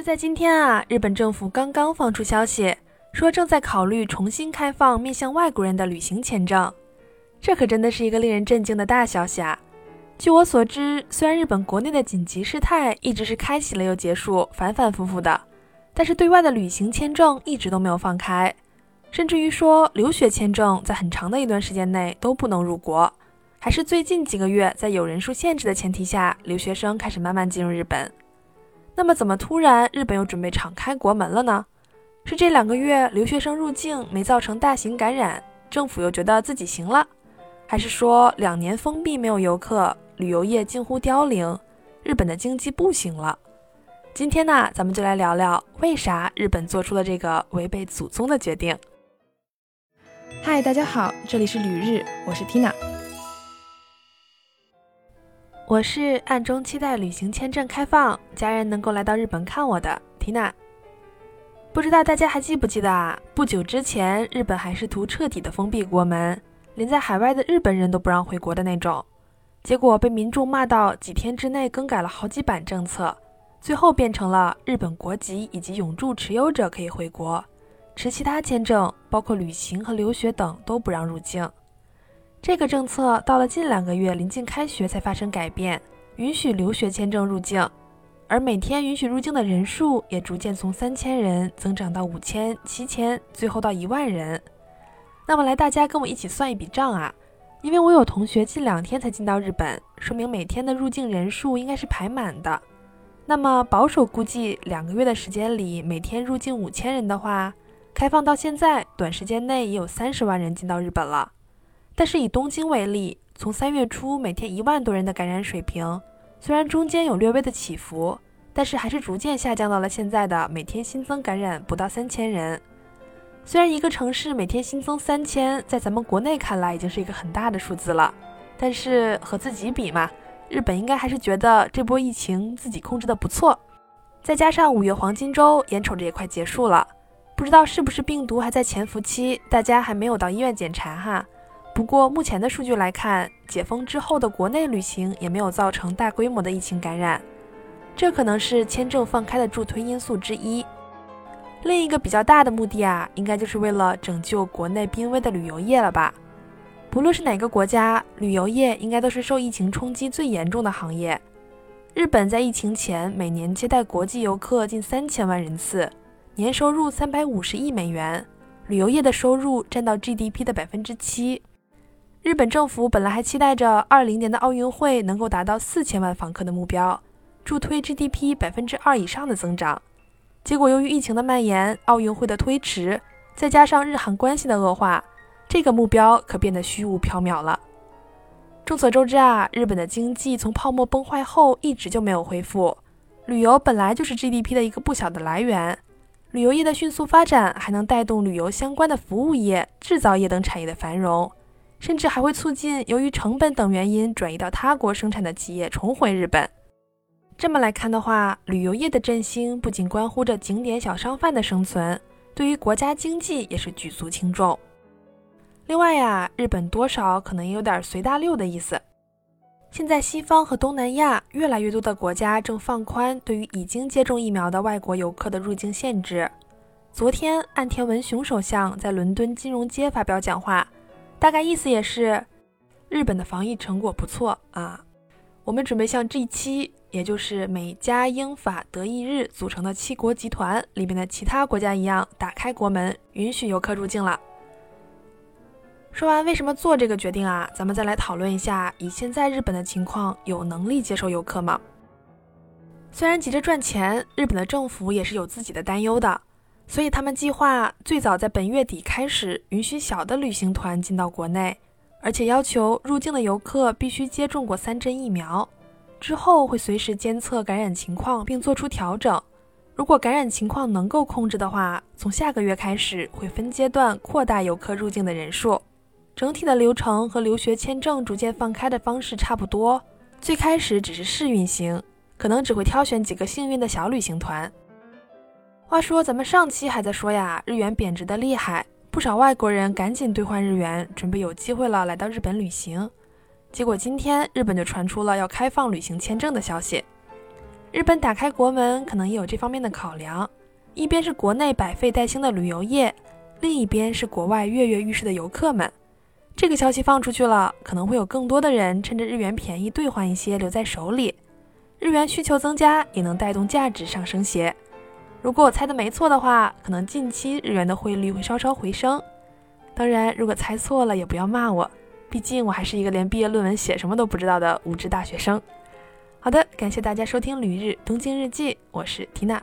就在今天啊，日本政府刚刚放出消息，说正在考虑重新开放面向外国人的旅行签证。这可真的是一个令人震惊的大消息啊！据我所知，虽然日本国内的紧急事态一直是开启了又结束，反反复复的，但是对外的旅行签证一直都没有放开，甚至于说留学签证在很长的一段时间内都不能入国，还是最近几个月在有人数限制的前提下，留学生开始慢慢进入日本。那么，怎么突然日本又准备敞开国门了呢？是这两个月留学生入境没造成大型感染，政府又觉得自己行了，还是说两年封闭没有游客，旅游业近乎凋零，日本的经济不行了？今天呢，咱们就来聊聊为啥日本做出了这个违背祖宗的决定。嗨，大家好，这里是旅日，我是 Tina。我是暗中期待旅行签证开放，家人能够来到日本看我的缇娜。不知道大家还记不记得啊？不久之前，日本还试图彻底的封闭国门，连在海外的日本人都不让回国的那种。结果被民众骂到几天之内更改了好几版政策，最后变成了日本国籍以及永住持有者可以回国，持其他签证，包括旅行和留学等都不让入境。这个政策到了近两个月临近开学才发生改变，允许留学签证入境，而每天允许入境的人数也逐渐从三千人增长到五千、七千，最后到一万人。那么来，大家跟我一起算一笔账啊！因为我有同学近两天才进到日本，说明每天的入境人数应该是排满的。那么保守估计，两个月的时间里每天入境五千人的话，开放到现在，短时间内也有三十万人进到日本了。但是以东京为例，从三月初每天一万多人的感染水平，虽然中间有略微的起伏，但是还是逐渐下降到了现在的每天新增感染不到三千人。虽然一个城市每天新增三千，在咱们国内看来已经是一个很大的数字了，但是和自己比嘛，日本应该还是觉得这波疫情自己控制的不错。再加上五月黄金周，眼瞅着也快结束了，不知道是不是病毒还在潜伏期，大家还没有到医院检查哈。不过，目前的数据来看，解封之后的国内旅行也没有造成大规模的疫情感染，这可能是签证放开的助推因素之一。另一个比较大的目的啊，应该就是为了拯救国内濒危的旅游业了吧？不论是哪个国家，旅游业应该都是受疫情冲击最严重的行业。日本在疫情前每年接待国际游客近三千万人次，年收入三百五十亿美元，旅游业的收入占到 GDP 的百分之七。日本政府本来还期待着二零年的奥运会能够达到四千万访客的目标，助推 GDP 百分之二以上的增长。结果由于疫情的蔓延、奥运会的推迟，再加上日韩关系的恶化，这个目标可变得虚无缥缈了。众所周知啊，日本的经济从泡沫崩坏后一直就没有恢复，旅游本来就是 GDP 的一个不小的来源，旅游业的迅速发展还能带动旅游相关的服务业、制造业等产业的繁荣。甚至还会促进由于成本等原因转移到他国生产的企业重回日本。这么来看的话，旅游业的振兴不仅关乎着景点小商贩的生存，对于国家经济也是举足轻重。另外呀，日本多少可能也有点随大溜的意思。现在西方和东南亚越来越多的国家正放宽对于已经接种疫苗的外国游客的入境限制。昨天，岸田文雄首相在伦敦金融街发表讲话。大概意思也是，日本的防疫成果不错啊。我们准备像 G 七，也就是美加英法德意日组成的七国集团里面的其他国家一样，打开国门，允许游客入境了。说完为什么做这个决定啊，咱们再来讨论一下，以现在日本的情况，有能力接受游客吗？虽然急着赚钱，日本的政府也是有自己的担忧的。所以他们计划最早在本月底开始允许小的旅行团进到国内，而且要求入境的游客必须接种过三针疫苗。之后会随时监测感染情况并做出调整。如果感染情况能够控制的话，从下个月开始会分阶段扩大游客入境的人数。整体的流程和留学签证逐渐放开的方式差不多。最开始只是试运行，可能只会挑选几个幸运的小旅行团。话说，咱们上期还在说呀，日元贬值的厉害，不少外国人赶紧兑换日元，准备有机会了来到日本旅行。结果今天日本就传出了要开放旅行签证的消息。日本打开国门，可能也有这方面的考量。一边是国内百废待兴的旅游业，另一边是国外跃跃欲试的游客们。这个消息放出去了，可能会有更多的人趁着日元便宜兑换一些留在手里。日元需求增加，也能带动价值上升些。如果我猜的没错的话，可能近期日元的汇率会稍稍回升。当然，如果猜错了，也不要骂我，毕竟我还是一个连毕业论文写什么都不知道的无知大学生。好的，感谢大家收听《旅日东京日记》，我是缇娜。